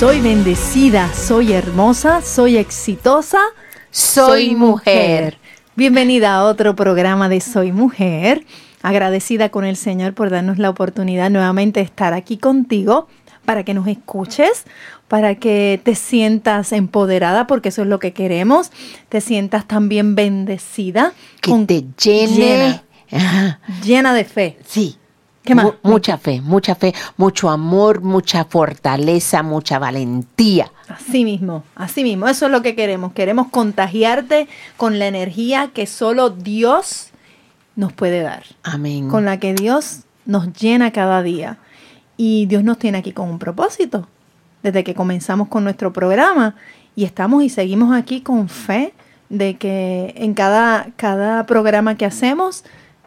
Soy bendecida, soy hermosa, soy exitosa, soy mujer. Bienvenida a otro programa de Soy Mujer. Agradecida con el Señor por darnos la oportunidad nuevamente de estar aquí contigo para que nos escuches, para que te sientas empoderada, porque eso es lo que queremos, te sientas también bendecida. Que te llene. Llena, llena de fe. Sí, mucha fe, mucha fe, mucho amor, mucha fortaleza, mucha valentía. Así mismo, así mismo, eso es lo que queremos. Queremos contagiarte con la energía que solo Dios nos puede dar. Amén. Con la que Dios nos llena cada día. Y Dios nos tiene aquí con un propósito. Desde que comenzamos con nuestro programa y estamos y seguimos aquí con fe de que en cada, cada programa que hacemos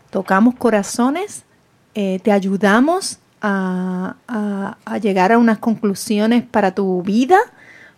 tocamos corazones eh, te ayudamos a, llegar a unas conclusiones para tu vida,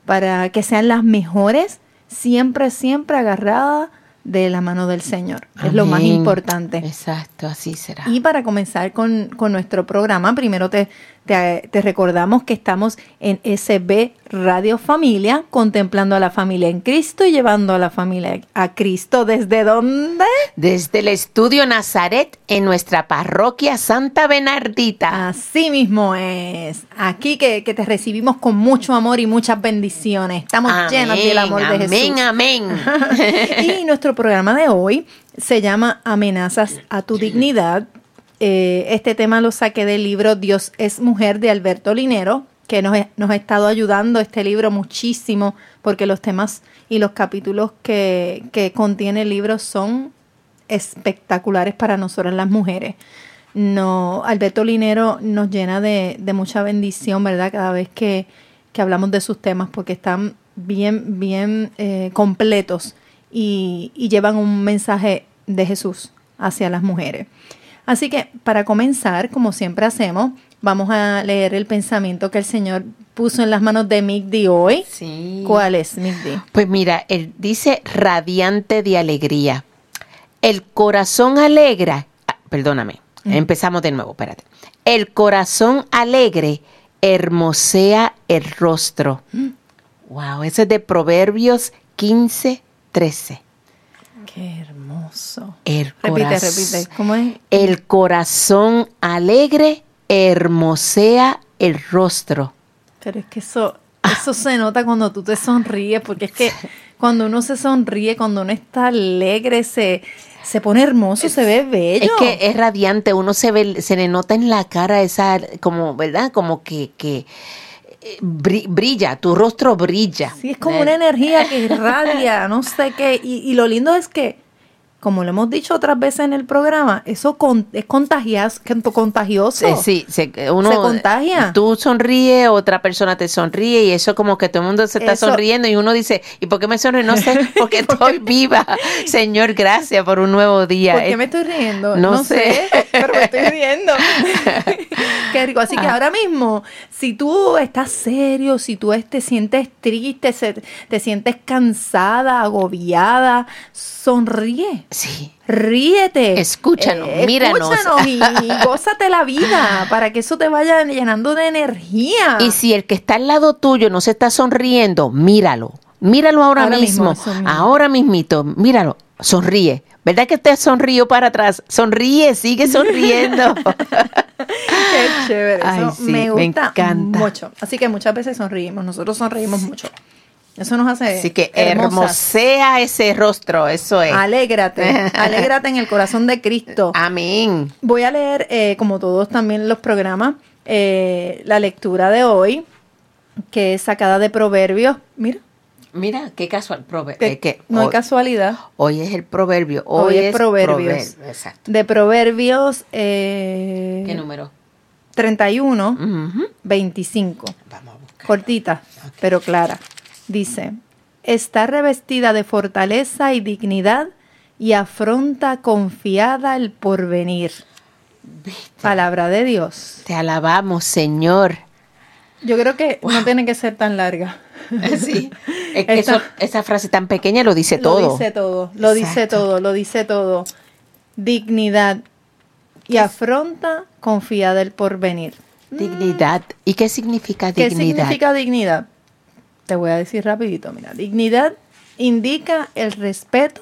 para que sean las mejores, siempre, siempre agarrada de la mano del Señor. Es lo más importante. Exacto, así será. Y para comenzar con, con nuestro programa, primero te, te, recordamos que estamos en SB Radio Familia, contemplando a la familia en Cristo y llevando a la familia a Cristo. ¿Desde dónde? Desde el Estudio Nazaret en nuestra parroquia Santa Bernardita. Así mismo es. Aquí que, te recibimos con mucho amor y muchas bendiciones. Estamos llenos del amor de Jesús. Amén, amén. y nuestro programa de hoy se llama Amenazas a tu dignidad eh, este tema lo saqué del libro Dios es mujer de Alberto Linero, que nos, nos, ha estado ayudando este libro muchísimo, porque los temas y los capítulos que, que contiene el libro son espectaculares para nosotras las mujeres. No, Alberto Linero nos llena de, de mucha bendición, ¿verdad? Cada vez que, que, hablamos de sus temas, porque están bien, bien eh, completos y, y llevan un mensaje de Jesús hacia las mujeres. Así que para comenzar, como siempre hacemos, vamos a leer el pensamiento que el Señor puso en las manos de Migdi hoy. Sí. ¿Cuál es, Migdi? Pues mira, él dice radiante de alegría. El corazón alegra, ah, perdóname, empezamos de nuevo, espérate. El corazón alegre hermosea el rostro. Wow, ese es de Proverbios 15, 13. Qué hermoso. El repite, repite. ¿Cómo es? El corazón alegre hermosea el rostro. Pero es que eso, eso se nota cuando tú te sonríes, porque es que cuando uno se sonríe, cuando uno está alegre, se, se pone hermoso, se ve bello. Es que es radiante, uno se ve, se le nota en la cara esa, como, ¿verdad? Como que, que brilla, tu rostro brilla. Sí, es como una energía que irradia, no sé qué. Y, lo lindo es que, como lo hemos dicho otras veces en el programa, eso es contagias, contagioso. Sí, sí uno, se contagia. Tú sonríes, otra persona te sonríe y eso como que todo el mundo se está sonriendo y uno dice, ¿y por qué me sonríe? No sé, porque estoy viva. Señor, gracias por un nuevo día. ¿Por qué me estoy riendo? No, sé. pero me estoy riendo. Qué rico. Así que ah. ahora mismo, si tú estás serio, si tú te sientes triste, te sientes cansada, agobiada, sonríe. Sí. Ríete. Escúchanos, eh, míranos. Escúchanos y, gózate la vida para que eso te vaya llenando de energía. Y si el que está al lado tuyo no se está sonriendo, míralo. Míralo ahora, mismo. ahora mismito, míralo. Sonríe. ¿Verdad que te sonrío para atrás? Sonríe, sigue sonriendo. Qué chévere. eso me gusta mucho. Así que muchas veces sonreímos. Nosotros sonreímos mucho. Eso nos hace. Así que hermosea ese rostro, eso es. Alégrate, alégrate en el corazón de Cristo. Amén. Voy a leer, eh, como todos también los programas, eh, la lectura de hoy, que es sacada de Proverbios. Mira. Mira, qué casual. Eh, no hay casualidad. Hoy es el proverbio. Hoy, es, Proverbios. exacto. De Proverbios. ¿Qué número? 31, 25. Vamos cortita, pero clara. Dice, está revestida de fortaleza y dignidad y afronta confiada el porvenir. Palabra de Dios. Te alabamos, Señor. Yo creo que no tiene que ser tan larga. Sí. Es que Esta- eso- esa frase tan pequeña lo dice Lo todo. dice todo, lo dice todo, lo dice todo. Dignidad y afronta confiada el porvenir. Dignidad. ¿Y qué significa ¿Qué dignidad? significa dignidad? Te voy a decir rapidito, mira, dignidad indica el respeto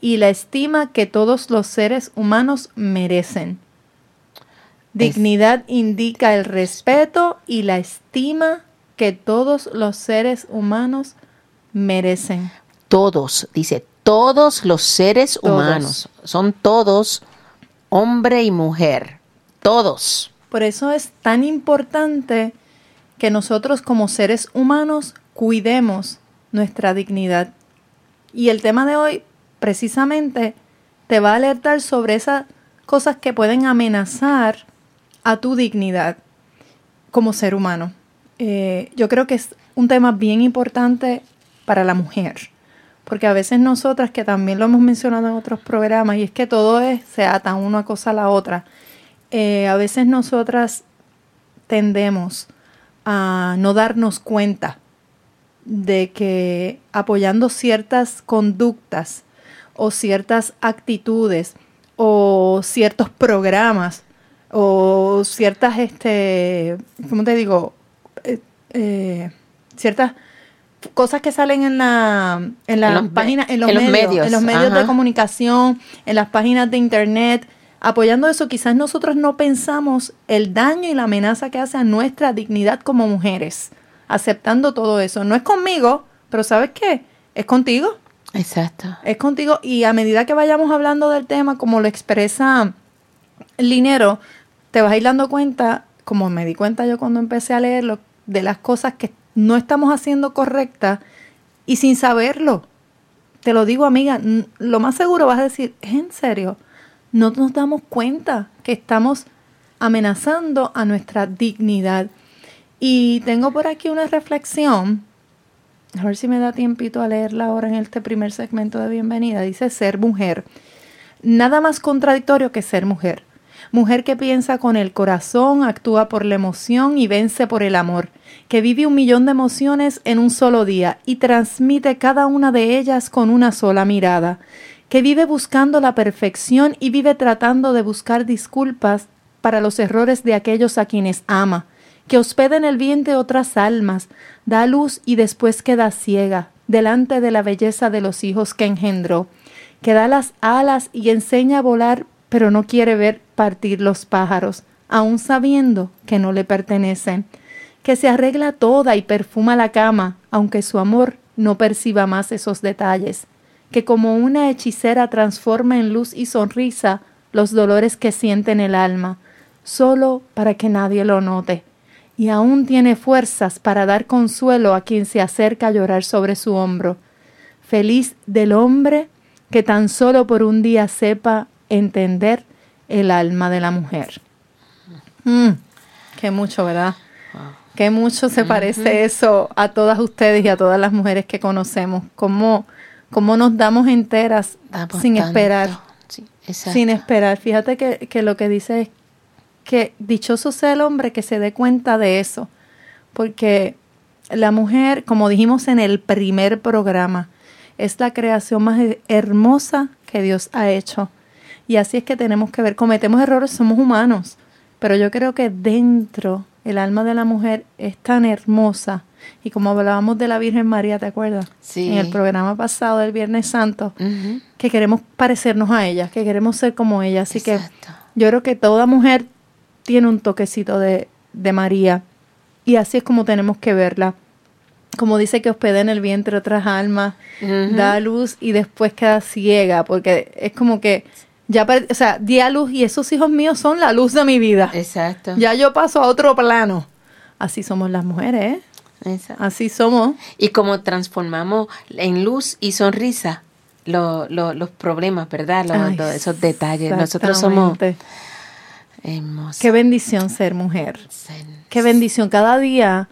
y la estima que todos los seres humanos merecen. Dignidad indica el respeto y la estima que todos los seres humanos merecen. Todos, dice, todos los seres Todos. humanos. Son todos, hombre y mujer. Todos. Por eso es tan importante que nosotros como seres humanos cuidemos nuestra dignidad. Y el tema de hoy precisamente te va a alertar sobre esas cosas que pueden amenazar a tu dignidad como ser humano. Eh, yo creo que es un tema bien importante para la mujer, porque a veces nosotras, que también lo hemos mencionado en otros programas, y es que todo es, se ata una cosa a la otra, eh, a veces nosotras tendemos a no darnos cuenta de que apoyando ciertas conductas o ciertas actitudes o ciertos programas o ciertas, este, ¿cómo te digo? Eh, eh, ciertas cosas que salen en la en las En páginas en los, en los medios, en los medios de comunicación en las páginas de internet. Apoyando eso quizás nosotros no pensamos el daño y la amenaza que hace a nuestra dignidad como mujeres aceptando todo eso no es conmigo pero sabes qué es contigo Exacto. es contigo y a medida que vayamos hablando del tema, como lo expresa Linero, te vas a ir dando cuenta, como me di cuenta yo cuando empecé a leerlo, de las cosas que no estamos haciendo correctas y sin saberlo. Te lo digo, amiga, lo más seguro vas a decir, ¿es en serio? No nos damos cuenta que estamos amenazando a nuestra dignidad. Y tengo por aquí una reflexión a ver si me da tiempito a leerla ahora en este primer segmento de bienvenida. Dice ser mujer. Nada más contradictorio que ser mujer. Mujer que piensa con el corazón, actúa por la emoción y vence por el amor, que vive un millón de emociones en un solo día y transmite cada una de ellas con una sola mirada, que vive buscando la perfección y vive tratando de buscar disculpas para los errores de aquellos a quienes ama, que hospeda en el vientre otras almas, da luz y después queda ciega delante de la belleza de los hijos que engendró, que da las alas y enseña a volar, pero no quiere ver partir los pájaros, aun sabiendo que no le pertenecen, que se arregla toda y perfuma la cama, aunque su amor no perciba más esos detalles, que como una hechicera transforma en luz y sonrisa los dolores que siente en el alma, solo para que nadie lo note, y aún tiene fuerzas para dar consuelo a quien se acerca a llorar sobre su hombro. Feliz del hombre que tan solo por un día sepa entender el alma de la mujer. Mm, qué mucho, ¿verdad? Qué mucho se parece eso a todas ustedes y a todas las mujeres que conocemos. Cómo, cómo nos damos enteras sin tanto. esperar. Sí. Sin esperar. Fíjate que, que lo que dice es que dichoso sea el hombre que se dé cuenta de eso. Porque la mujer, como dijimos en el primer programa, es la creación más he- hermosa que Dios ha hecho. Y así es que tenemos que ver, cometemos errores, somos humanos, pero yo creo que dentro el alma de la mujer es tan hermosa. Y como hablábamos de la Virgen María, ¿te acuerdas? Sí. En el programa pasado del Viernes Santo, que queremos parecernos a ella, que queremos ser como ella. Así Exacto. que yo creo que toda mujer tiene un toquecito de, de María. Y así es como tenemos que verla. Como dice que hospeda en el vientre otras almas, da luz y después queda ciega, porque es como que ya, o sea, di a luz y esos hijos míos son la luz de mi vida. Exacto. Ya yo paso a otro plano. Así somos las mujeres, ¿eh? Exacto. Así somos. Y como transformamos en luz y sonrisa lo- lo- los problemas, ¿verdad? Los- Ay, todos esos detalles. Nosotros somos Qué bendición ser mujer. Qué bendición. Cada día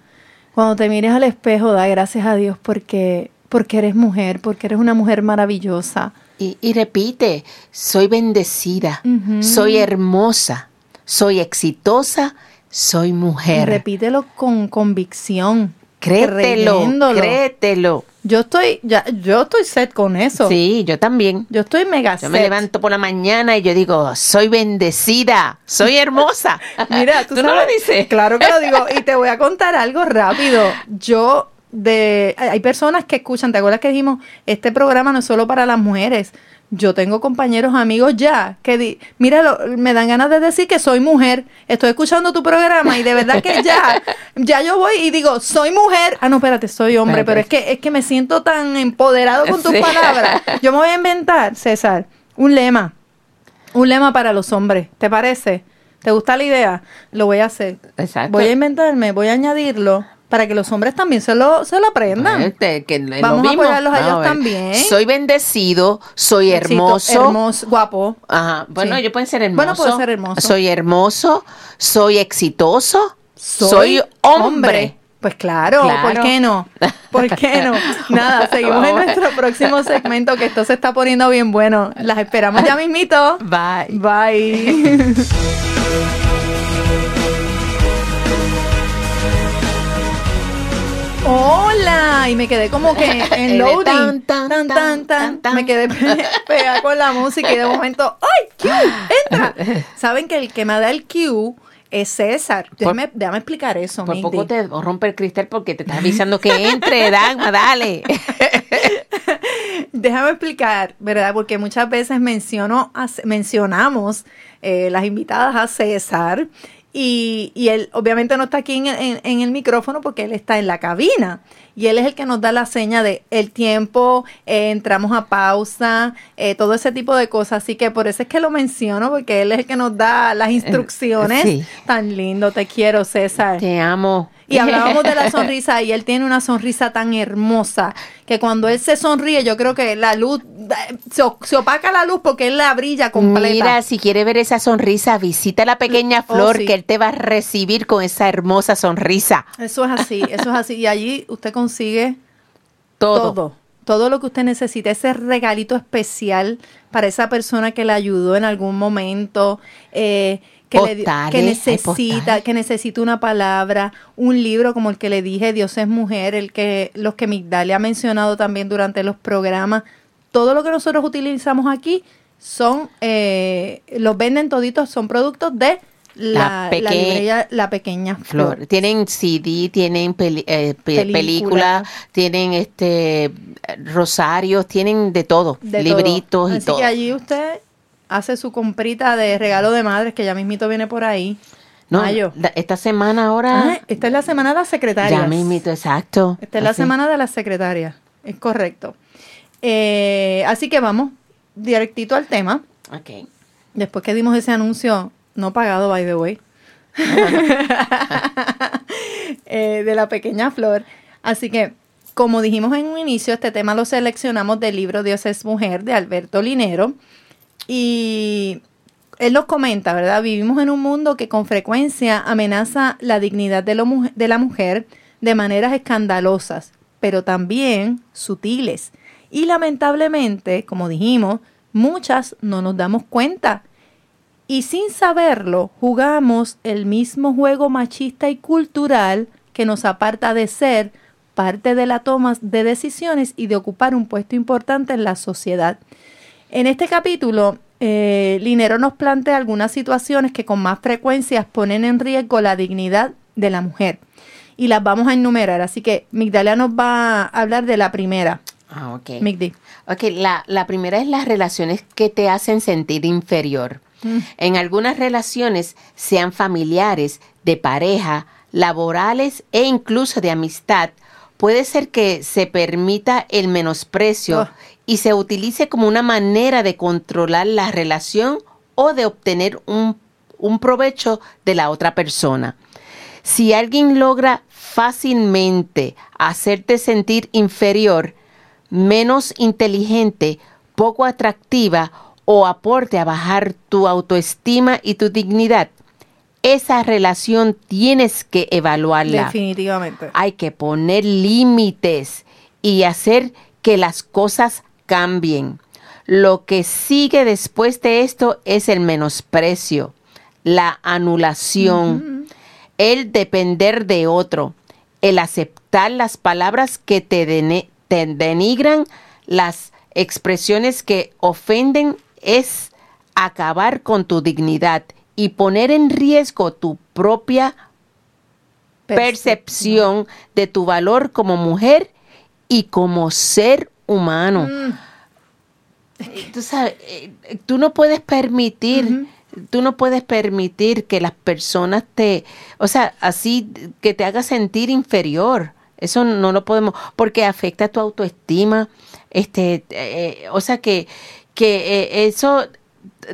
Cuando te mires al espejo, da gracias a Dios porque, porque eres mujer, porque eres una mujer maravillosa. Y, y repite, soy bendecida, soy hermosa, soy exitosa, soy Y mujer. repítelo con convicción. Créetelo, creyéndolo. créetelo. Yo estoy, ya, yo estoy set con eso. Sí, yo también. Yo estoy mega Yo me set. levanto por la mañana y yo digo, soy bendecida, soy hermosa. Mira, tú, no lo dices. Claro que lo digo. Y te voy a contar algo rápido. Yo, de. Hay personas que escuchan, ¿te acuerdas que dijimos? Este programa no es solo para las mujeres. Yo tengo compañeros, amigos ya, que di, mira, lo- me dan ganas de decir que soy mujer. Estoy escuchando tu programa y de verdad que ya, ya yo voy y digo, soy mujer. Ah, no, espérate, soy hombre, pero es que, es que me siento tan empoderado con tus Sí. palabras. Yo me voy a inventar, César, un lema. Un lema para los hombres, ¿te parece? ¿Te gusta la idea? Lo voy a hacer. Exacto. Voy a inventarme, voy a añadirlo para que los hombres también se lo, se lo aprendan. Este, que lo Vamos a apoyarlos a ellos también. Soy bendecido, soy hermoso. hermoso, guapo. Ajá. Bueno, Sí. ellos pueden ser hermosos. Bueno, puede ser hermoso. Soy hermoso, soy exitoso, soy, hombre. Pues claro, Claro. ¿por qué no? ¿Por qué no? Nada, seguimos en nuestro próximo segmento que esto se está poniendo bien bueno. Las esperamos ya mismito. Bye. Bye. Hola, y me quedé como que en loading. tan, tan, Tan, tan, tan, tan. tan, Me quedé pe- pegada con la música y de momento, ¡ay, Q! ¡Entra! Saben que el que me da el Q es César. Déjame, déjame explicar eso, Por poco te rompe el cristal porque te está avisando que entre, Dagma, dale. Déjame explicar, ¿verdad? Porque muchas veces menciono a- mencionamos eh, las invitadas a César y, y él obviamente no está aquí en, en- en el micrófono porque él está en la cabina y él es el que nos da la seña de el tiempo, eh, entramos a pausa, eh, todo ese tipo de cosas. Así que por eso es que lo menciono porque él es el que nos da las instrucciones. sí. Tan lindo, te quiero, César. Te amo. Y hablábamos de la sonrisa y él tiene una sonrisa tan hermosa que cuando él se sonríe yo creo que la luz, se, opaca la luz porque él la brilla completa. Mira, si quiere ver esa sonrisa, visita la pequeña Oh, flor sí. que él te va a recibir con esa hermosa sonrisa. Eso es así, eso es así. Y allí usted consigue Todo. todo. Todo lo que usted necesita, ese regalito especial para esa persona que le ayudó en algún momento, eh, que, le necesita, que necesita una palabra, un libro como el que le dije, Dios es mujer, el que los que Migdalia ha mencionado también durante los programas. Todo lo que nosotros utilizamos aquí son, eh, los venden toditos, son productos de la, La la librería La Pequeña Flor. Flor. Tienen CD, tienen peli- eh, pe- Película. película, tienen este rosarios, tienen de todo, de libritos todo. y Así todo. que allí usted hace su comprita de regalo de madres, que ya mismito viene por ahí. No, Mayo. esta semana ahora Ah, esta es la semana de las secretarias. ya mismito, exacto. Esta es la semana de las secretarias. Es correcto. Eh, así que vamos directito al tema. Ok. Después que dimos ese anuncio, no pagado, by the way, eh, de la pequeña flor. Así que, como dijimos en un inicio, este tema lo seleccionamos del libro Dios es mujer de Alberto Linero. Y él nos comenta, ¿verdad? Vivimos en un mundo que con frecuencia amenaza la dignidad de, de la mujer de maneras escandalosas, pero también sutiles. Y lamentablemente, como dijimos, muchas no nos damos cuenta. Y sin saberlo, jugamos el mismo juego machista y cultural que nos aparta de ser parte de la toma de decisiones y de ocupar un puesto importante en la sociedad. En este capítulo, eh, Linero nos plantea algunas situaciones que con más frecuencia ponen en riesgo la dignidad de la mujer. Y las vamos a enumerar. Así que Migdalia nos va a hablar de la primera. Ah, ok. Migdi. Ok, la, la primera es las relaciones que te hacen sentir inferior. En algunas relaciones, sean familiares, de pareja, laborales e incluso de amistad, puede ser que se permita el menosprecio Oh. Y se utilice como una manera de controlar la relación o de obtener un, un provecho de la otra persona. Si alguien logra fácilmente hacerte sentir inferior, menos inteligente, poco atractiva o aporte a bajar tu autoestima y tu dignidad, esa relación tienes que evaluarla. Definitivamente. Hay que poner límites y hacer que las cosas cambien. Lo que sigue después de esto es el menosprecio, la anulación, el depender de otro, el aceptar las palabras que te, te denigran, las expresiones que ofenden, es acabar con tu dignidad y poner en riesgo tu propia percepción de tu valor como mujer y como ser humano. Mm. Tú sabes, eh, tú no puedes permitir, tú no puedes permitir que las personas te, o sea, así que te haga sentir inferior. Eso no lo podemos, porque afecta tu autoestima. Este, eh, o sea que, que eh, eso,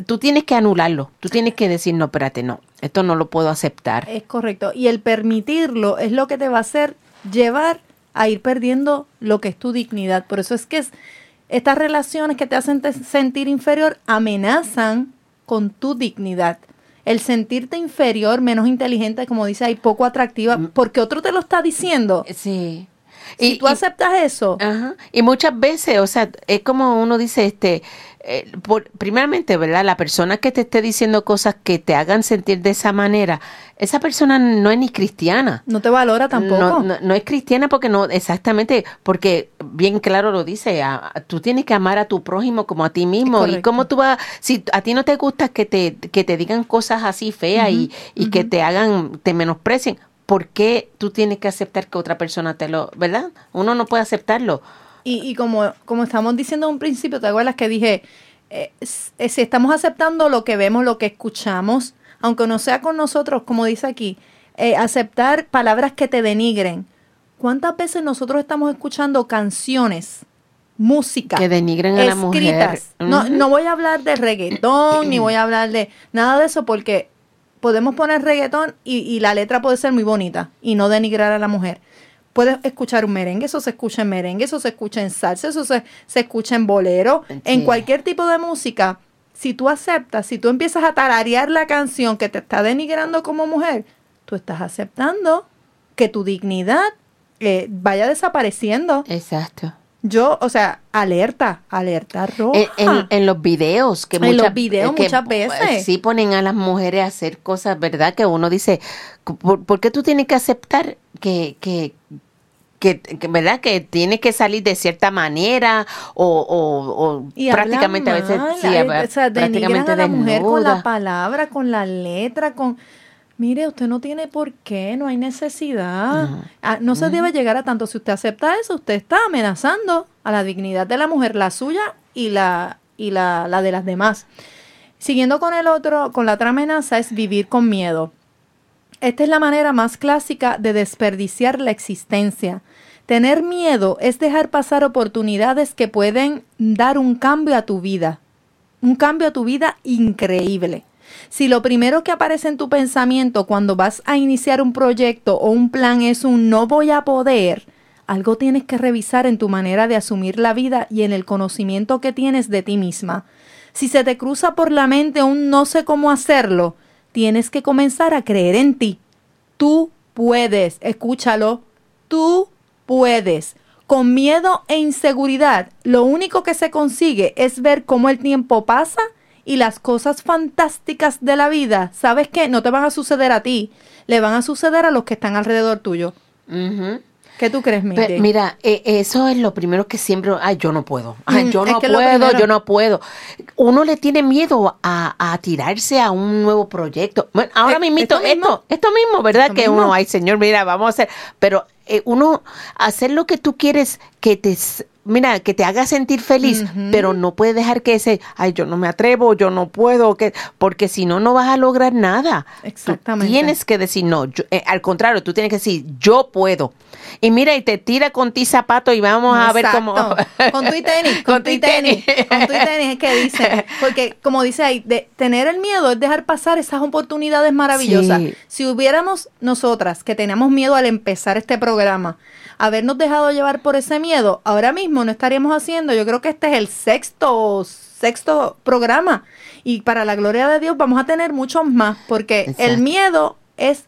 tú tienes que anularlo. Tú tienes que decir, no, espérate, no, esto no lo puedo aceptar. Es correcto. Y el permitirlo es lo que te va a hacer llevar a ir perdiendo lo que es tu dignidad. Por eso es que es- estas relaciones que te hacen te- sentir inferior amenazan con tu dignidad. El sentirte inferior, menos inteligente, como dice ahí, poco atractiva, porque otro te lo está diciendo. Sí. Si tú aceptas eso, Ajá. Y muchas veces, o sea, es como uno dice, este, eh, por, primeramente, ¿verdad? La persona que te esté diciendo cosas que te hagan sentir de esa manera, esa persona no es ni cristiana. no te valora tampoco. No, no, no es cristiana porque no, exactamente, porque bien claro lo dice, a- a- tú tienes que amar a tu prójimo como a ti mismo. Y cómo tú vas, si a ti no te gusta que te, que te digan cosas así feas y, y que te hagan, te menosprecien, ¿por qué tú tienes que aceptar que otra persona te lo, verdad? Uno no puede aceptarlo. Y, y como, como estamos diciendo en un principio, ¿te acuerdas que dije, eh, eh, si estamos aceptando lo que vemos, lo que escuchamos, aunque no sea con nosotros, como dice aquí, eh, aceptar palabras que te denigren. ¿Cuántas veces nosotros estamos escuchando canciones, música, Que denigren a la mujer. escritas? No, no voy a hablar de reggaetón, ni voy a hablar de nada de eso, porque podemos poner reggaetón y, y la letra puede ser muy bonita y no denigrar a la mujer. Puedes escuchar un merengue, eso se escucha en merengue, eso se escucha en salsa, eso se, se escucha en bolero, en cualquier tipo de música. Si tú aceptas, si tú empiezas a tararear la canción que te está denigrando como mujer, tú estás aceptando que tu dignidad eh, vaya desapareciendo. Exacto. Yo, o sea, alerta, alerta roja. En, en- en los videos que En muchas, los videos que, muchas veces. sí ponen a las mujeres a hacer cosas, ¿verdad? Que uno dice, ¿por, por qué tú tienes que aceptar que, que, que, que, verdad? Que tienes que salir de cierta manera o, o, o Y prácticamente a veces, sí, a- o sea, prácticamente a la mujer con la palabra, con la letra, con... Mire, usted no tiene por qué, no hay necesidad. Ah, no se debe llegar a tanto. Si usted acepta eso, usted está amenazando a la dignidad de la mujer, la suya y la, y la, la de las demás. Siguiendo con el otro, con la otra amenaza es vivir con miedo. Esta es la manera más clásica de desperdiciar la existencia. Tener miedo es dejar pasar oportunidades que pueden dar un cambio a tu vida. Un cambio a tu vida increíble. Si lo primero que aparece en tu pensamiento cuando vas a iniciar un proyecto o un plan es un no voy a poder, algo tienes que revisar en tu manera de asumir la vida y en el conocimiento que tienes de ti misma. Si se te cruza por la mente un no sé cómo hacerlo, tienes que comenzar a creer en ti. Tú puedes, escúchalo, tú puedes. Con miedo e inseguridad, lo único que se consigue es ver cómo el tiempo pasa y las cosas fantásticas de la vida, ¿sabes qué? No te van a suceder a ti, le van a suceder a los que están alrededor tuyo. Ujú. ¿Qué tú crees, Miguel? mira, eh, eso es lo primero que siempre, ay, yo no puedo, ay, Mm, yo no puedo, yo no puedo. Uno le tiene miedo a, a tirarse a un nuevo proyecto. Bueno, ahora Eh, mismito, esto esto, mismo. esto, mismo, ¿verdad? Esto que mismo. uno, ay, señor, mira, vamos a hacer, pero eh, uno, hacer lo que tú quieres que te, mira, que te haga sentir feliz, pero no puedes dejar que ese, ay, yo no me atrevo, yo no puedo, que, porque si no, no vas a lograr nada. Tú Exactamente. tienes que decir no. yo- eh, al contrario, tú tienes que decir yo puedo. Y mira, y te tira con ti zapato y vamos a ver cómo. Con tu y tenis, con, tu y tenis, con tu y tenis es que dice, porque como dice ahí, de tener el miedo es dejar pasar esas oportunidades maravillosas. Sí. Si hubiéramos nosotras que teníamos miedo al empezar este programa, habernos dejado llevar por ese miedo, ahora mismo mismo no estaríamos haciendo, yo creo que este es el sexto, sexto programa. Y para la gloria de Dios vamos a tener muchos más, porque el miedo es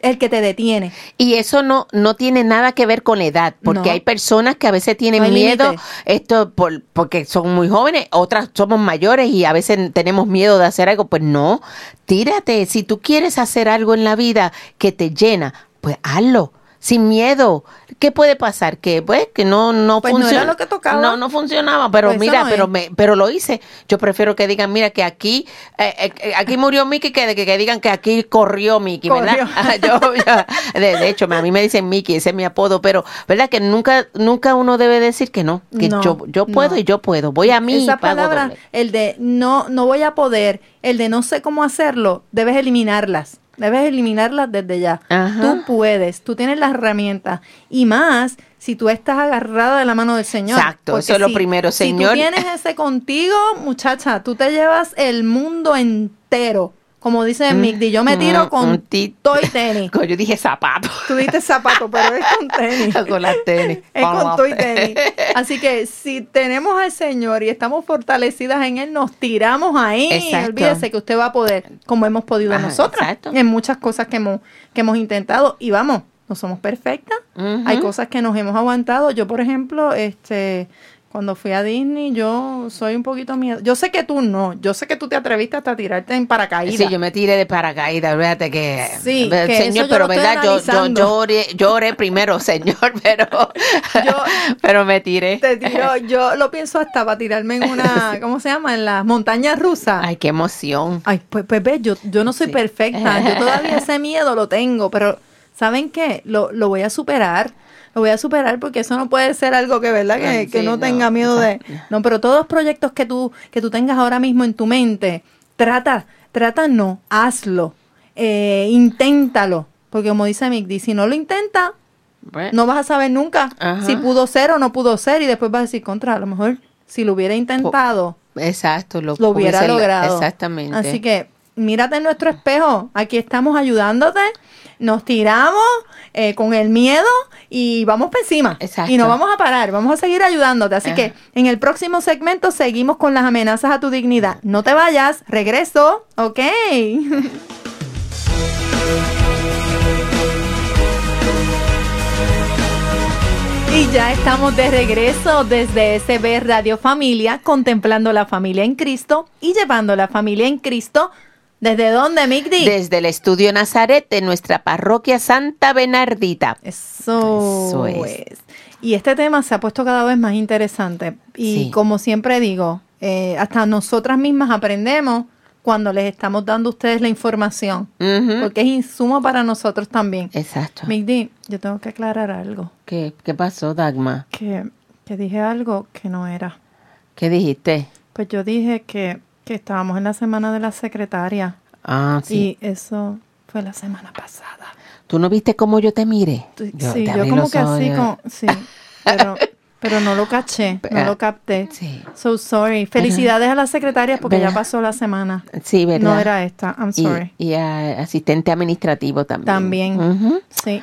el que te detiene. Y eso no, no tiene nada que ver con la edad, porque No. hay personas que a veces tienen No miedo, esto por, porque son muy jóvenes, otras somos mayores y a veces tenemos miedo de hacer algo. Pues no, tírate. Si tú quieres hacer algo en la vida que te llena, pues hazlo. Sin miedo. ¿Qué puede pasar? Que pues que no no Pues no era funciona. lo que tocaba. No no funcionaba, pero Pues mira, no pero me, pero lo hice. Yo prefiero que digan, mira que aquí eh, eh, aquí murió Mickey que, que, que digan que aquí corrió Mickey, ¿verdad? Corrió. yo, yo- de, de hecho, a mí me dicen Mickey, ese es mi apodo, pero verdad que nunca nunca uno debe decir que no, que No, yo yo puedo no. y yo puedo. Voy a mí y Esa pago palabra, doble. el de no, no voy a poder, el de no sé cómo hacerlo, debes eliminarlas. Debes eliminarlas desde ya. Ajá. Tú puedes, tú tienes las herramientas. Y más si tú estás agarrada de la mano del Señor. Exacto, Porque eso es lo si- primero, Si Señor. tú tienes ese contigo, muchacha, tú te llevas el mundo entero. Como dice Mick, yo me tiro Mm, con un ti- todo y tenis. Yo dije zapato. Tú diste zapato, pero es con tenis. con las tenis. Es Con con tu y tenis. Así que si tenemos al Señor y estamos fortalecidas en Él, nos tiramos ahí. Exacto. Olvídese que usted va a poder, como hemos podido exacto. en muchas cosas que hemos, que hemos intentado. Y vamos, no somos perfectas. Hay cosas que nos hemos aguantado. Yo, por ejemplo, este, cuando fui a Disney, yo soy un poquito miedo. Yo sé que tú no. Yo sé que tú te atreviste hasta tirarte en paracaídas. Sí, yo me tiré de paracaídas, fíjate que... Sí, eh, que señor, pero verdad, yo, yo, analizando. yo oré, yo oré primero, señor, pero, Yo- pero me tiré. Te tiro, yo lo pienso hasta para tirarme en una, ¿cómo se llama? En las montañas rusas. Ay, qué emoción. Ay, pues, pues ves, yo, yo no soy Sí. perfecta, yo todavía ese miedo lo tengo, pero ¿saben qué? Lo, lo voy a superar, lo voy a superar porque eso no puede ser algo que, ¿verdad? Que, no no, tenga miedo de... No, pero todos los proyectos que tú, que tú tengas ahora mismo en tu mente, trata, trata no, hazlo, eh, inténtalo, porque como dice Mick, si no lo intenta, Bueno, no vas a saber nunca Ajá. si pudo ser o no pudo ser y después vas a decir contra, a lo mejor si lo hubiera intentado Exacto, lo, lo hubiera logrado. Exactamente. Así que mírate en nuestro espejo. Aquí estamos ayudándote. Nos tiramos eh, con el miedo y vamos para encima. Exacto. Y no vamos a parar. Vamos a seguir ayudándote. Así Ajá. que en el próximo segmento seguimos con las amenazas a tu dignidad. No te vayas. Regreso. Ok. Y ya estamos de regreso desde SB Radio Familia, contemplando la familia en Cristo y llevando la familia en Cristo. ¿Desde dónde, Migdi? Desde el estudio Nazaret de nuestra parroquia Santa Bernardita. Eso, Eso es. es. Y este tema se ha puesto cada vez más interesante. Y Sí. como siempre digo, eh, hasta nosotras mismas aprendemos cuando les estamos dando a ustedes la información. Porque es insumo para nosotros también. Exacto. Migdi, yo tengo que aclarar algo. ¿Qué, ¿Qué pasó, Dagma? Que, que dije algo que no era. ¿Qué dijiste? Pues yo dije que, que estábamos en la semana de la secretaria. Ah, sí. Y eso fue la semana pasada. ¿Tú no viste cómo yo te miré? Sí, Yo sí, te yo como que ojos así, y- como, sí, pero, pero no lo caché, no lo capté. sí. So sorry. Felicidades a las secretarias porque ya pasó la semana. Sí, ¿verdad? No era esta, I'm Y, sorry. y a- asistente administrativo también. También. Ujú. Sí.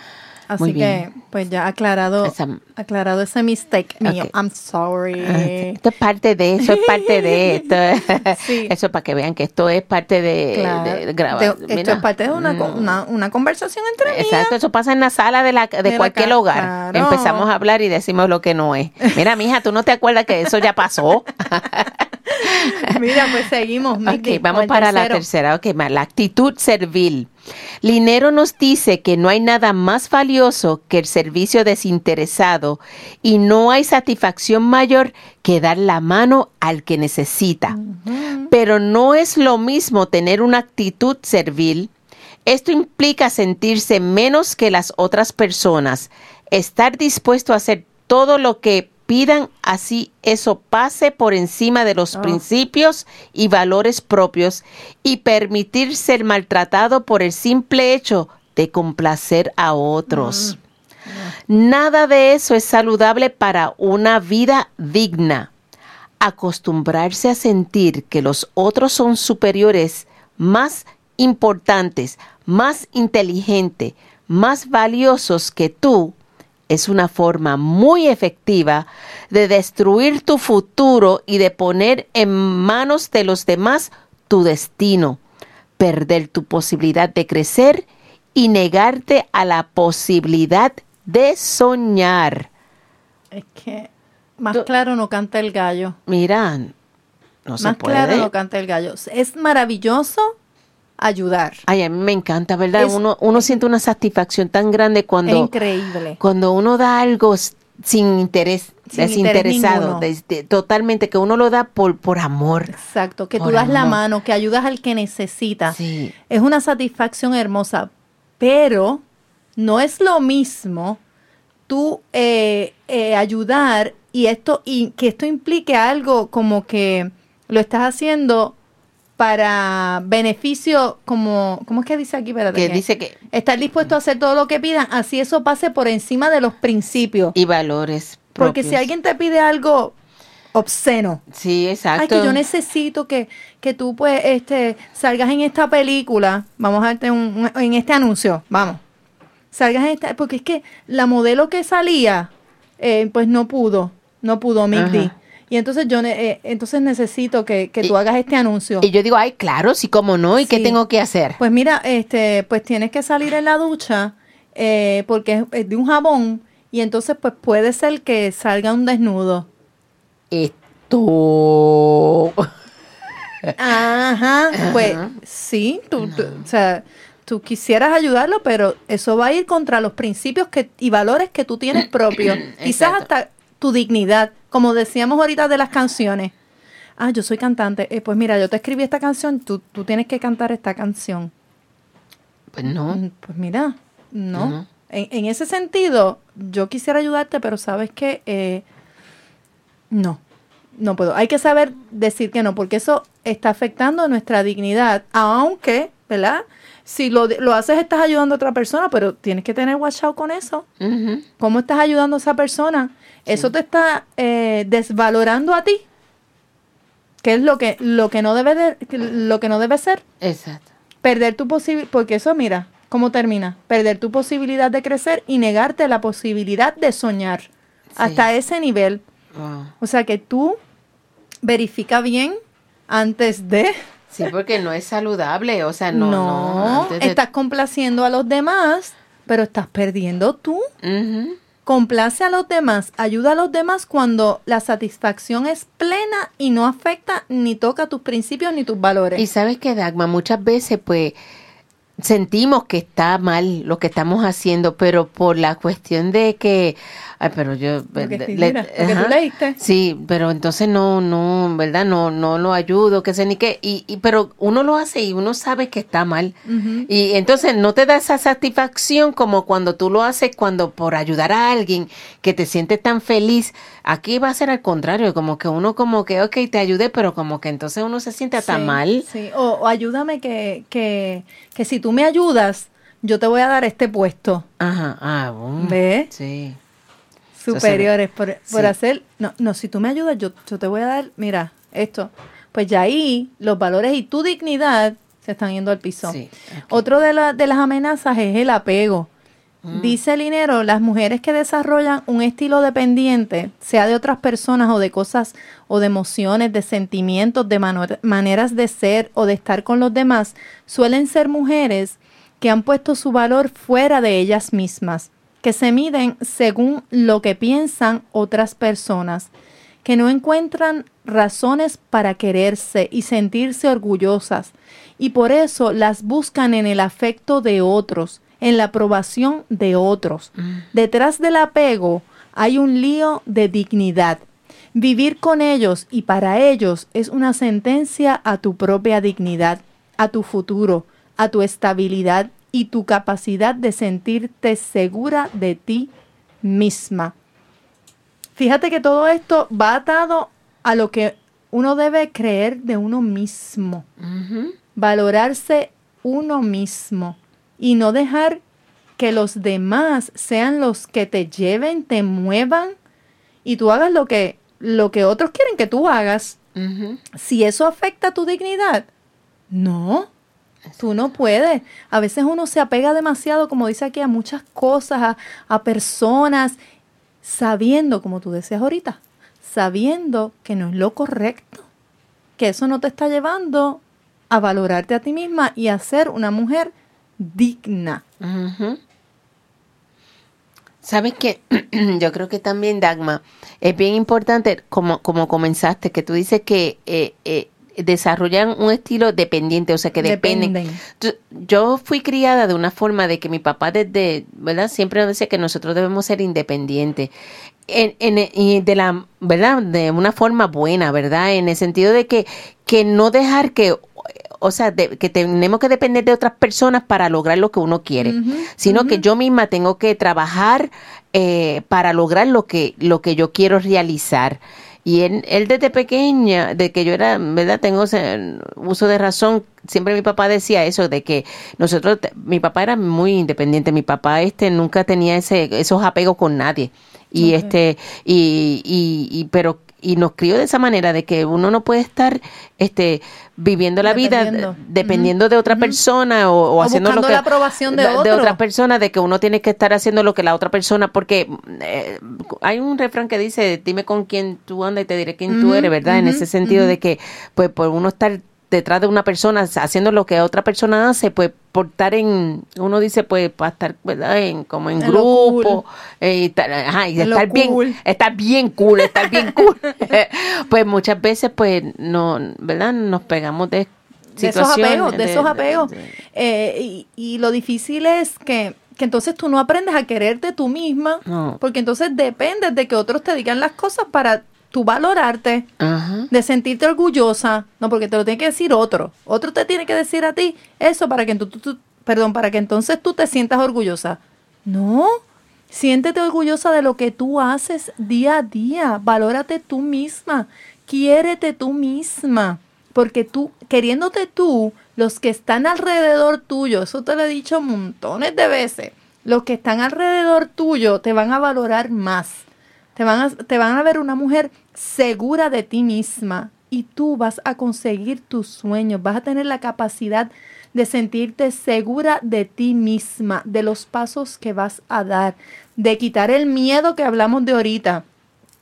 Así que, pues ya aclarado, Esa- aclarado ese mistake mío. I'm sorry. Ah. Esto es parte de eso, es parte de esto. Sí. Eso es para que vean que esto es parte de, Claro. de- de grabar. De- esto es parte de una, Mm. una, una conversación entre mí. Exacto, eso pasa en la sala de, la, de, la cualquier ca- hogar. claro. Empezamos a hablar y decimos lo que no es. Mira, mija, ¿tú no te acuerdas que eso ya pasó? Mira, pues seguimos. Miki, Ok, con vamos para la tercera. Ok, la actitud servil. Linero nos dice que no hay nada más valioso que el servicio desinteresado y no hay satisfacción mayor que dar la mano al que necesita. Pero no es lo mismo tener una actitud servil. Esto implica sentirse menos que las otras personas, estar dispuesto a hacer todo lo que así eso pase por encima de los Oh. principios y valores propios y permitir ser maltratado por el simple hecho de complacer a otros. Nada de eso es saludable para una vida digna. Acostumbrarse a sentir que los otros son superiores, más importantes, más inteligentes, más valiosos que tú, es una forma muy efectiva de destruir tu futuro y de poner en manos de los demás tu destino, perder tu posibilidad de crecer y negarte a la posibilidad de soñar. Es que más Tú- claro no canta el gallo. Mira, no se más puede. claro no canta el gallo. Es maravilloso ayudar. Ay, a mí me encanta, ¿verdad? Es- uno, uno siente una satisfacción tan grande es cuando, increíble. cuando uno da algo sin interés, Sin desinteresado, interés des- de- totalmente, que uno lo da por, por amor. Exacto, que tú das la mano, que ayudas al que necesita. Sí. Es una satisfacción hermosa, pero no es lo mismo tú eh, eh, ayudar y esto y que esto implique algo como que lo estás haciendo para beneficio como ¿cómo es que dice aquí? Espérate, Que que dice que estar dispuesto a hacer todo lo que pidan, así eso pase por encima de los principios. y valores Porque si alguien te pide algo obsceno, Sí, exacto. Ay, que yo necesito que, que tú pues este salgas en esta película. Vamos a darte un, un- en este anuncio, vamos. Salgas en esta, porque es que la modelo que salía, eh, pues no pudo, no pudo, Mick. Y entonces yo ne- eh, entonces necesito que, que tú Y- hagas este anuncio. Y yo digo, ay, claro, sí, cómo no, ¿y qué tengo que hacer? Pues mira, este, pues tienes que salir en la ducha, eh, porque es, de un jabón, y entonces pues puede ser que salga un desnudo. Esto. Ajá, pues Ajá. sí, tú, tú- o sea, tú quisieras ayudarlo, pero eso va a ir contra los principios que, y valores que tú tienes propios. Quizás hasta tu dignidad, como decíamos ahorita de las canciones. Ah, yo soy cantante. Eh, pues mira, yo te escribí esta canción, tú, tú tienes que cantar esta canción. Pues no. Mm, Pues mira, no. En, en ese sentido, yo quisiera ayudarte, pero sabes que no, no puedo. Hay que saber decir que no, porque eso está afectando nuestra dignidad, aunque, ¿verdad? Si lo, lo haces, estás ayudando a otra persona, pero tienes que tener watch out con eso. ¿Cómo estás ayudando a esa persona? Eso te está eh, desvalorando a ti. ¿Qué es lo que, lo que no debe de- lo que no debe ser? Exacto. Perder tu posibilidad, porque eso mira, ¿cómo termina? Perder tu posibilidad de crecer y negarte la posibilidad de soñar. Hasta ese nivel. Wow. O sea que tú verifica bien antes de... Sí, porque no es saludable, o sea, no. no, de- estás complaciendo a los demás, pero estás perdiendo tú. Ujú. Complace a los demás, ayuda a los demás cuando la satisfacción es plena y no afecta ni toca tus principios ni tus valores. Y sabes que, Dagma, muchas veces, pues, sentimos que está mal lo que estamos haciendo, pero por la cuestión de que, ay, pero yo, Porque le- tú leíste. sí, pero entonces no, no, verdad, no, no lo ayudo, que sé ni qué, y, y pero uno lo hace y uno sabe que está mal, y entonces no te da esa satisfacción como cuando tú lo haces cuando por ayudar a alguien que te sientes tan feliz. Aquí va a ser al contrario, como que uno como que, ok, te ayudé, pero como que entonces uno se siente Sí, mal. Sí, o, o ayúdame que, que, que si tú me ayudas, yo te voy a dar este puesto. Ajá, ah, bueno. ¿Ves? Sí. Superiores por, por sí. hacer... No, no, si tú me ayudas, yo, yo te voy a dar, mira, esto. Pues ya ahí los valores y tu dignidad se están yendo al piso. Sí. Otro de, la- de las amenazas es el apego. Mm. Dice Linero, las mujeres que desarrollan un estilo dependiente, sea de otras personas o de cosas o de emociones, de sentimientos, de maneras de ser o de estar con los demás, suelen ser mujeres que han puesto su valor fuera de ellas mismas, que se miden según lo que piensan otras personas, que no encuentran razones para quererse y sentirse orgullosas, y por eso las buscan en el afecto de otros, en la aprobación de otros. Detrás del apego hay un lío de dignidad. Vivir con ellos y para ellos es una sentencia a tu propia dignidad, a tu futuro, a tu estabilidad y tu capacidad de sentirte segura de ti misma. Fíjate que todo esto va atado a lo que uno debe creer de uno mismo, valorarse uno mismo y no dejar que los demás sean los que te lleven, te muevan y tú hagas lo que lo que otros quieren que tú hagas. Si eso afecta tu dignidad, no. Tú no puedes. A veces uno se apega demasiado, como dice aquí, a muchas cosas, a, a personas, sabiendo, como tú decías ahorita, sabiendo que no es lo correcto, que eso no te está llevando a valorarte a ti misma y a ser una mujer digna. ¿Sabes qué? Yo creo que también, Dagma, es bien importante, como, como comenzaste, que tú dices que eh, eh, desarrollan un estilo dependiente, o sea, que dependen. Dependen. Yo, yo fui criada de una forma de que mi papá desde, ¿verdad? Siempre nos decía que nosotros debemos ser independientes. En, en- y de la, ¿verdad? De una forma buena, ¿verdad? En el sentido de que, que no dejar que, o sea, de- que tenemos que depender de otras personas para lograr lo que uno quiere, sino que yo misma tengo que trabajar eh, para lograr lo que, lo que yo quiero realizar. Y él, él desde pequeña, de que yo era, ¿verdad? Tengo uso de razón, siempre mi papá decía eso, de que nosotros, mi papá era muy independiente, mi papá este nunca tenía ese, esos apegos con nadie. Y este, y, y, y, pero, y nos crió de esa manera de que uno no puede estar, este, viviendo la Dependiendo. vida dependiendo de otra persona o, o O haciendo lo que la aprobación de de otro. otra persona de que uno tiene que estar haciendo lo que la otra persona porque eh, hay un refrán que dice dime con quién tú andas y te diré quién tú Ujú, eres verdad en ese sentido de que pues por uno estar detrás de una persona haciendo lo que otra persona hace pues por estar en uno dice pues para estar verdad en como en, En lo cool. grupo eh, y, estar- ajá, y En lo estar bien cool. estar bien cool estar bien cool pues muchas veces pues no verdad nos pegamos de de esos apegos, de, esos apegos. de- Eh, y, y lo difícil es que, que entonces tú no aprendes a quererte tú misma, No. porque entonces dependes de que otros te digan las cosas para tú valorarte, Ajá. de sentirte orgullosa, no, porque te lo tiene que decir otro. Otro te tiene que decir a ti eso para que tú, tú- tú- perdón, para que entonces tú te sientas orgullosa. No, siéntete orgullosa de lo que tú haces día a día. Valórate tú misma. Quiérete tú misma. Porque tú, queriéndote tú, los que están alrededor tuyo, eso te lo he dicho montones de veces, los que están alrededor tuyo te van a valorar más. Te van, a, te van a ver una mujer segura de ti misma y tú vas a conseguir tus sueños, vas a tener la capacidad de sentirte segura de ti misma, de los pasos que vas a dar, de quitar el miedo que hablamos de ahorita,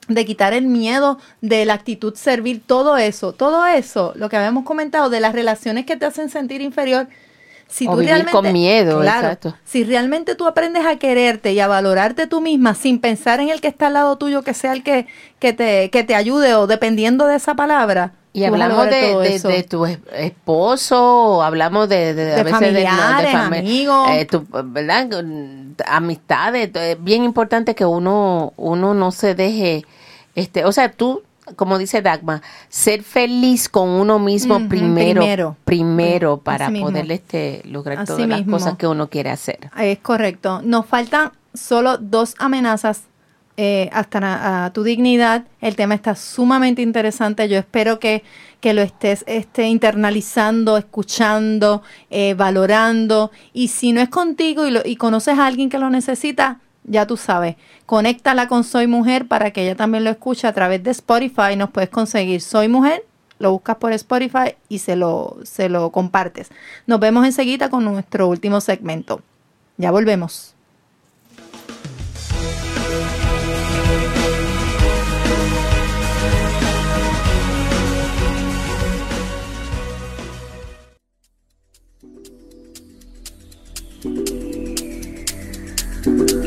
de quitar el miedo de la actitud servir, todo eso, todo eso, lo que habíamos comentado de las relaciones que te hacen sentir inferior. Si O tú vivir realmente, con miedo, claro, exacto. si realmente tú aprendes a quererte y a valorarte tú misma sin pensar en el que está al lado tuyo, que sea el que, que, te, que te ayude o dependiendo de esa palabra. Y a hablamos de, de, tu es- esposo, hablamos de, de, a De veces de- no, familiares, fami- amigos. eh, tu- ¿verdad? Amistades. Es bien importante que uno, uno no se deje, este, o sea, tú, como dice Dagma, ser feliz con uno mismo primero, primero. para así mismo. poder este, lograr Así todas las cosas que uno quiere hacer. Es correcto. Nos faltan solo dos amenazas eh, hasta a tu dignidad. El tema está sumamente interesante. Yo espero que, que lo estés este, internalizando, escuchando, eh, valorando. Y si no es contigo y, lo- y conoces a alguien que lo necesita, ya tú sabes, conéctala con Soy Mujer para que ella también lo escuche a través de Spotify. Nos puedes conseguir Soy Mujer, lo buscas por Spotify y se lo, se lo compartes. Nos vemos enseguida con nuestro último segmento. Ya volvemos.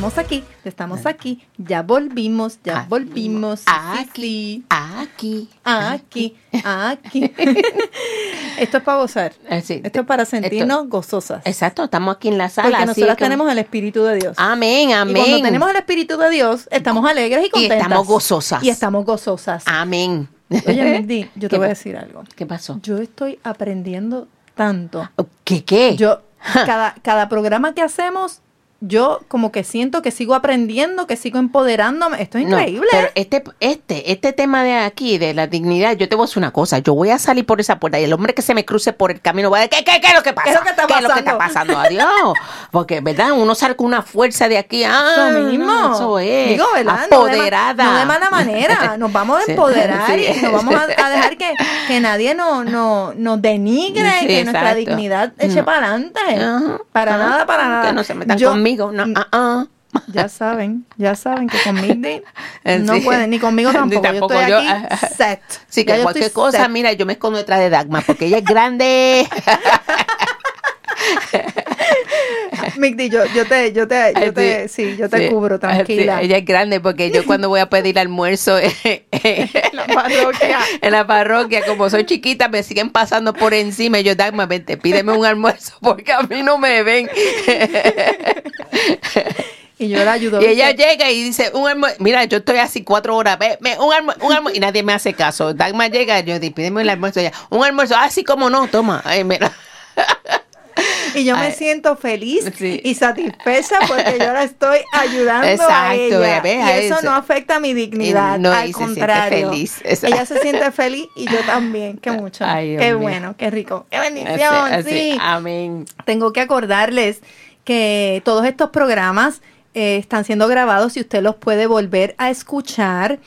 Estamos aquí, estamos aquí, ya volvimos, ya Ah, volvimos. Aquí, aquí. Aquí, aquí. Esto es para gozar. Sí. Esto es para sentirnos Esto- gozosas. Exacto, estamos aquí en la sala. Porque nosotras que- tenemos el Espíritu de Dios. Amén, amén. Y cuando tenemos el Espíritu de Dios, estamos alegres y Y contentas. estamos gozosas. Y estamos gozosas. Amén. Oye, Mindy, yo ¿Qué te voy a decir algo. ¿Qué pasó? Yo estoy aprendiendo tanto. ¿Qué qué? Yo, cada, cada programa que hacemos, yo como que siento que sigo aprendiendo, que sigo empoderándome. Esto es No, increíble. pero este, este, este tema de aquí, de la dignidad, yo te voy a decir una cosa. Yo voy a salir por esa puerta y el hombre que se me cruce por el camino va a decir, ¿qué, qué, qué es lo que pasa? ¿Qué es lo que está ¿Qué es lo que está pasando? pasando? Adiós. Porque, ¿verdad? Uno sale con una fuerza de aquí. Ah, Eso mismo. Eso es. Digo, ¿verdad? No de ma- Apoderada. No de, mala manera. Nos vamos a empoderar sí. y nos vamos a, a dejar que, que nadie no, no, nos denigre, Sí, que nuestra dignidad eche No. para adelante. Ajá, Para ajá. nada, para nada. Que no se metan Yo- conmigo. No, ah, ah. Ya saben, ya saben que con Mindy Eh, no sí. pueden, ni conmigo Ni tampoco. tampoco yo estoy yo. aquí set. Sí, que cualquier cosa, set. mira, yo me escondo detrás de Dagmar porque ella es grande. Mindy, yo, yo te, yo te, yo te, sí, yo te Sí, cubro, tranquila. sí, ella es grande porque yo cuando voy a pedir almuerzo La parroquia. en la parroquia, como soy chiquita, me siguen pasando por encima. Y yo, Dagmar, vente, pídeme un almuerzo porque a mí no me ven. Y yo la ayudo. y ella llega y dice, un almuerzo, mira, yo estoy así cuatro horas, ve, ve, un almuerzo, un almuerzo, y nadie me hace caso. Dagmar llega y yo digo, pídeme el almuerzo. Ella, un almuerzo, así como no, toma. Ay, mira. Y yo me Ay. siento feliz Sí. y satisfecha porque yo la estoy ayudando a Exacto, ella. ve, y a eso eso. no afecta mi dignidad, No, al contrario. feliz. Ella se siente feliz y yo también. Qué mucho. Ay, Dios qué mío. bueno, qué rico. Qué bendición, Así, así, sí. Amén. Tengo que acordarles que todos estos programas eh, están siendo grabados y usted los puede volver a escuchar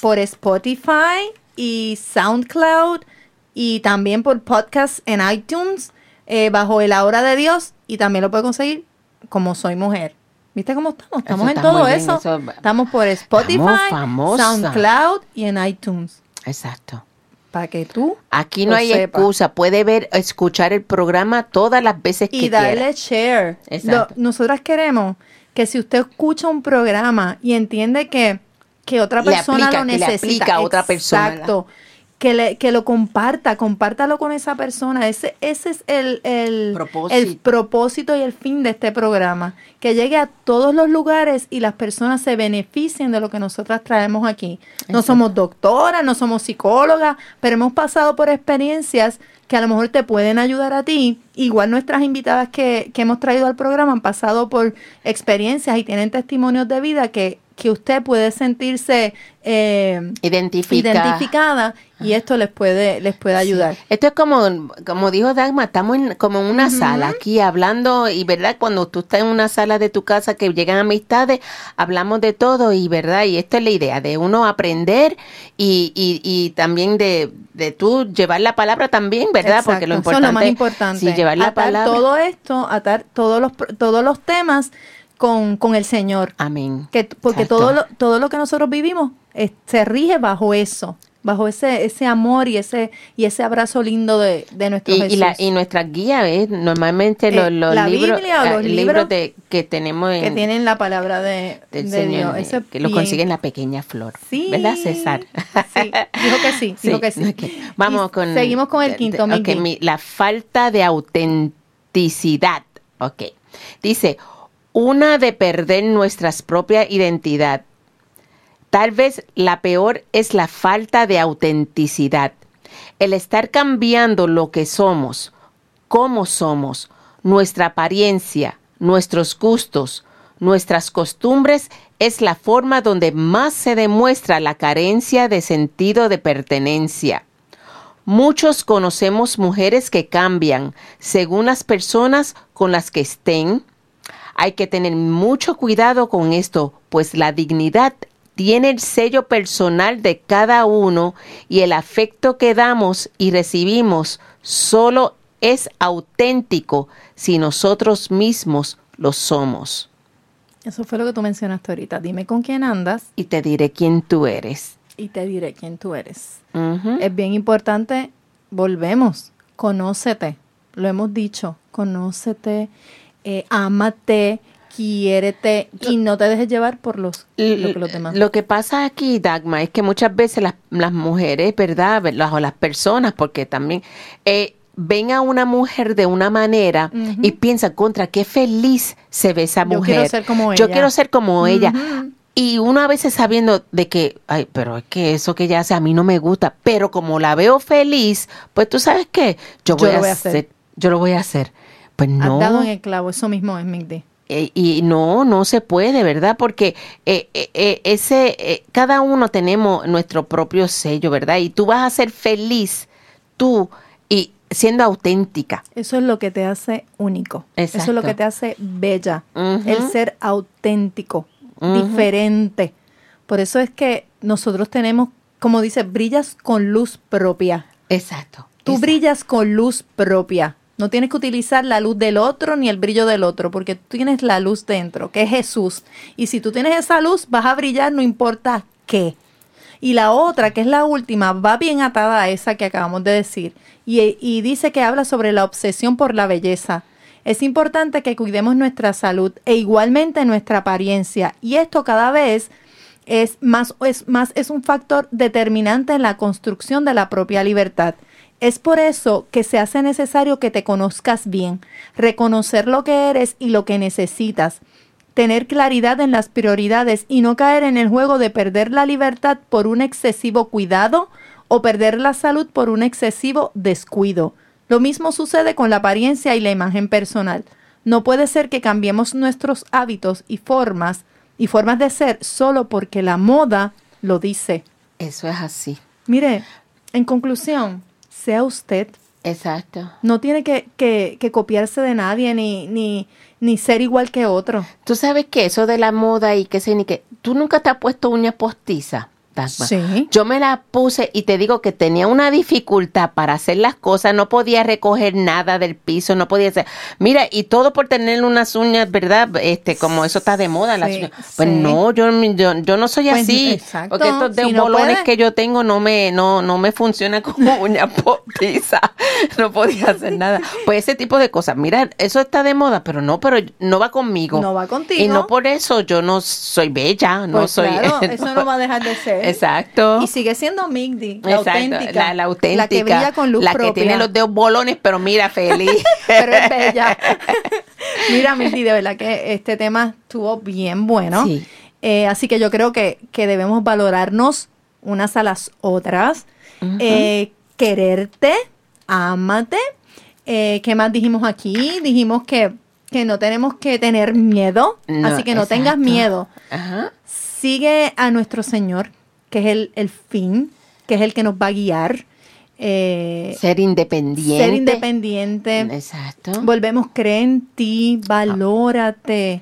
por Spotify y SoundCloud y también por podcast en iTunes eh, bajo el Hora de Dios y también lo puede conseguir como Soy Mujer. ¿Viste cómo estamos? Estamos en todo bien, eso. eso- Estamos por Spotify. SoundCloud y en iTunes. Exacto. Para que tú Aquí no hay sepa. excusa. Puede ver, escuchar el programa todas las veces y que darle quiera. share. Exacto. Lo- nosotras queremos que si usted escucha un programa y entiende que, que otra persona aplica, lo que le necesita, aplica a otra persona, Exacto. Que, le, que lo comparta, compártalo con esa persona. Ese, ese es el, el, Propósito. el propósito y el fin de este programa. Que llegue a todos los lugares y las personas se beneficien de lo que nosotras traemos aquí. No Exacto. somos doctoras, no somos psicólogas, pero hemos pasado por experiencias que a lo mejor te pueden ayudar a ti. Igual nuestras invitadas que, que hemos traído al programa han pasado por experiencias y tienen testimonios de vida que, que usted puede sentirse eh, Identifica. identificada y esto les puede, les puede ayudar. Esto es como, como dijo Dagmar, estamos en, como en una sala aquí hablando y verdad, cuando tú estás en una sala de tu casa que llegan amistades, hablamos de todo y verdad, y esta es la idea, de uno aprender y, y, y también de, de tú llevar la palabra también, ¿verdad? Porque lo importante eso es lo más importante. Sí, llevar la atar palabra. todo esto, atar todos los, todos los temas con, con el Señor. Amén. Que, porque Exacto. todo lo, todo lo que nosotros vivimos eh, se rige bajo eso, bajo ese, ese amor y ese, y ese abrazo lindo de, de nuestro Y, Jesús. y, la, y nuestra guía es normalmente Eh, los, los la libros, Biblia o los eh, libros de, que tenemos en, que tienen la palabra de, del de Señor, Dios. Eso es que lo consiguen en la pequeña flor. Sí. ¿Verdad, César? Sí, dijo que sí, dijo que sí. Vamos Y con. Seguimos con el quinto, de- ok, Miki. mi- la falta de autenticidad. Ok. Dice, una de perder nuestra propia identidad. Tal vez la peor es la falta de autenticidad. El estar cambiando lo que somos, cómo somos, nuestra apariencia, nuestros gustos, nuestras costumbres es la forma donde más se demuestra la carencia de sentido de pertenencia. Muchos conocemos mujeres que cambian según las personas con las que estén. Hay que tener mucho cuidado con esto, pues la dignidad tiene el sello personal de cada uno y el afecto que damos y recibimos solo es auténtico si nosotros mismos lo somos. Eso fue lo que tú mencionaste ahorita. Dime con quién andas Y te diré quién tú eres. y te diré quién tú eres. Es bien importante, volvemos, conócete, lo hemos dicho, conócete, eh, ámate, quiérete y no te dejes llevar por los, lo que los demás. Lo que pasa aquí, Dagma, es que muchas veces las, las mujeres, ¿verdad? Las, o las personas, porque también eh, ven a una mujer de una manera y piensan contra qué feliz se ve esa mujer. Yo quiero ser como ella. Yo quiero ser como ella. Y uno a veces sabiendo de que, ay, pero es que eso que ella hace a mí no me gusta, pero como la veo feliz, pues tú sabes qué, yo voy, a, hacer. yo lo voy a hacer. Pues no. Has dado en el clavo, eso mismo es Migdi. Eh, y no, no se puede, ¿verdad? Porque eh, eh, ese, cada uno tenemos nuestro propio sello, ¿verdad? Y tú vas a ser feliz, tú, y siendo auténtica. Eso es lo que te hace único. Eso es lo que te hace bella, el ser auténtico diferente. Por eso es que nosotros tenemos, como dice, brillas con luz propia. Exacto. Tú brillas con luz propia. No tienes que utilizar la luz del otro ni el brillo del otro, porque tú tienes la luz dentro, que es Jesús. Y si tú tienes esa luz, vas a brillar no importa qué. Y la otra, que es la última, va bien atada a esa que acabamos de decir. Y, dice que habla sobre la obsesión por la belleza. Es importante que cuidemos nuestra salud e igualmente nuestra apariencia. Y esto cada vez es más, es más, es un factor determinante en la construcción de la propia libertad. Es por eso que se hace necesario que te conozcas bien, reconocer lo que eres y lo que necesitas, tener claridad en las prioridades y no caer en el juego de perder la libertad por un excesivo cuidado o perder la salud por un excesivo descuido. Lo mismo sucede con la apariencia y la imagen personal. No puede ser que cambiemos nuestros hábitos y formas y formas de ser solo porque la moda lo dice. Eso es así. Mire, en conclusión, sea usted. Exacto. No tiene que, que, que copiarse de nadie ni, ni, ni ser igual que otro. Tú sabes que eso de la moda y que sé ni que. Tú nunca te has puesto uñas Sí. Yo me la puse y te digo que tenía una dificultad para hacer las cosas, no podía recoger nada del piso, no podía hacer. Mira, y todo por tener unas uñas, ¿verdad? Este, como eso está de moda, las uñas. Pues no, yo, yo, no soy pues, así. Porque estos de bolones que yo tengo no me, no, no me funciona como uña postiza. no podía hacer nada. Pues ese tipo de cosas. Mira, eso está de moda, pero no, pero no va conmigo. No va contigo. Y no por eso yo no soy bella, no pues soy. Claro, eso no va a dejar de ser. Exacto. Y sigue siendo Migdi, la auténtica. La, auténtica. La que brilla con luz La que tiene los dedos bolones, pero mira, feliz. pero es bella. mira, Migdi, de verdad que este tema estuvo bien bueno. Sí. Eh, así que yo creo que, que, debemos valorarnos unas a las otras. eh, quererte, ámate. Eh, ¿Qué más dijimos aquí? Dijimos que, que no tenemos que tener miedo. No, así que no exacto. tengas miedo. Ajá. Sigue a nuestro Señor, que es el, el fin, que es el que nos va a guiar. Eh, Ser independiente. ser independiente. Exacto. Volvemos, cree en ti, valórate,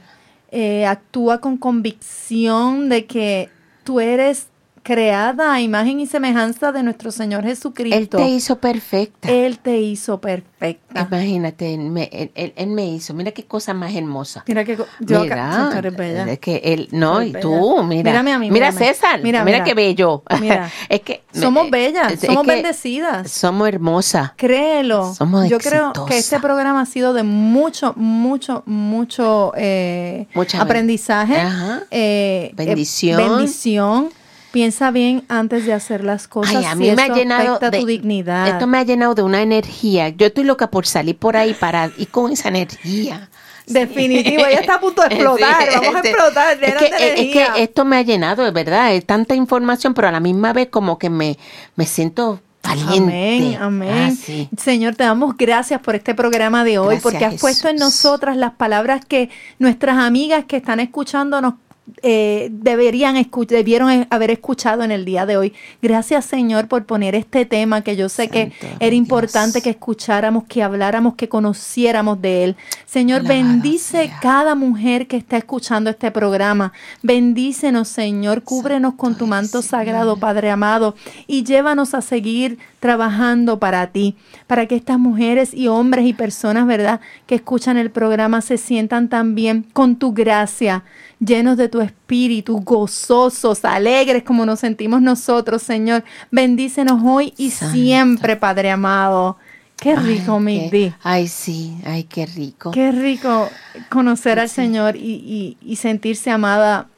eh, actúa con convicción de que tú eres creada a imagen y semejanza de nuestro Señor Jesucristo. Él te hizo perfecta. Él te hizo perfecta. Imagínate, él me, él, él- él me hizo. Mira qué cosa más hermosa. Mira que yo mira, acá, bella. es que él, no, y tú, mira. Mírame a mí, mira mírame. César, Mira, mira, mira. qué bello. Mira. es que Somos eh, bellas, es- somos bendecidas. Somos hermosas. Créelo. Somos Yo creo que este programa ha sido de mucho, mucho, mucho eh, aprendizaje. Ajá. eh, eh, Bendición. Piensa bien antes de hacer las cosas. Ay, a si mí me ha llenado de tu dignidad. Esto me ha llenado de una energía. Yo estoy loca por salir por ahí para ir con esa energía. Definitivo, ella está a punto de explotar. Sí, Vamos a sí. explotar. Es que, es esto me ha llenado, de verdad. Es tanta información, pero a la misma vez como que me, me siento valiente. Amén, amén. Ah, sí. Señor, te damos gracias por este programa de hoy, Gracias, porque has puesto en nosotras las palabras que nuestras amigas que están escuchándonos eh, deberían debieron eh, haber escuchado en el día de hoy. Gracias, Señor, por poner este tema que yo sé que era Dios. importante que escucháramos, que habláramos, que conociéramos de él. Señor, Alabado bendice sea. cada mujer que está escuchando este programa. Bendícenos, Señor, cúbrenos con tu manto sagrado, Padre amado, y llévanos a seguir trabajando para ti, para que estas mujeres y hombres y personas, ¿verdad?, que escuchan el programa se sientan también con tu gracia, llenos de tu espíritu, gozosos, alegres como nos sentimos nosotros, Señor. Bendícenos hoy y Santo. siempre, Padre amado. Qué rico, Ay, mi qué- Di. Ay, sí, ay, qué rico. Qué rico conocer al Señor y, y- y sentirse amada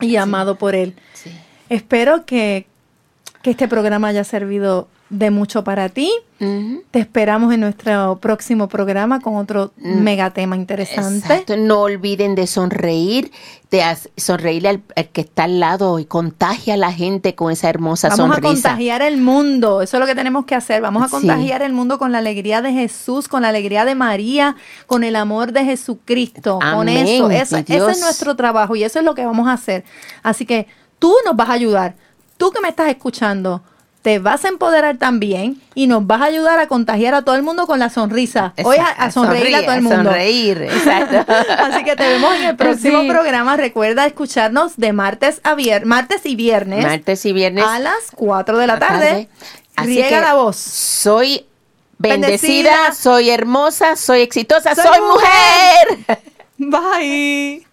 y amado por Él. Sí. Espero que, que este programa haya servido de mucho para ti. Te esperamos en nuestro próximo programa con otro megatema interesante. Mm. Exacto. No olviden de sonreír, de sonreírle al, al que está al lado y contagia a la gente con esa hermosa Vamos a sonrisa. contagiar el mundo, eso es lo que tenemos que hacer. Vamos a Sí. contagiar el mundo con la alegría de Jesús, con la alegría de María, con el amor de Jesucristo, con Amén, eso. Eso- mi ese es nuestro trabajo y eso es lo que vamos a hacer. Así que tú nos vas a ayudar, tú que me estás escuchando, te vas a empoderar también y nos vas a ayudar a contagiar a todo el mundo con la sonrisa. Hoy a, sonreír a todo el mundo. sonreír, exacto. Así que te vemos en el próximo Sí. programa. Recuerda escucharnos de martes a viernes, martes y viernes Martes y viernes. a las 4 de la tarde. Así Riega que la voz. Soy bendecida, Bendecida. soy hermosa, soy exitosa, Soy soy, mujer. Bye.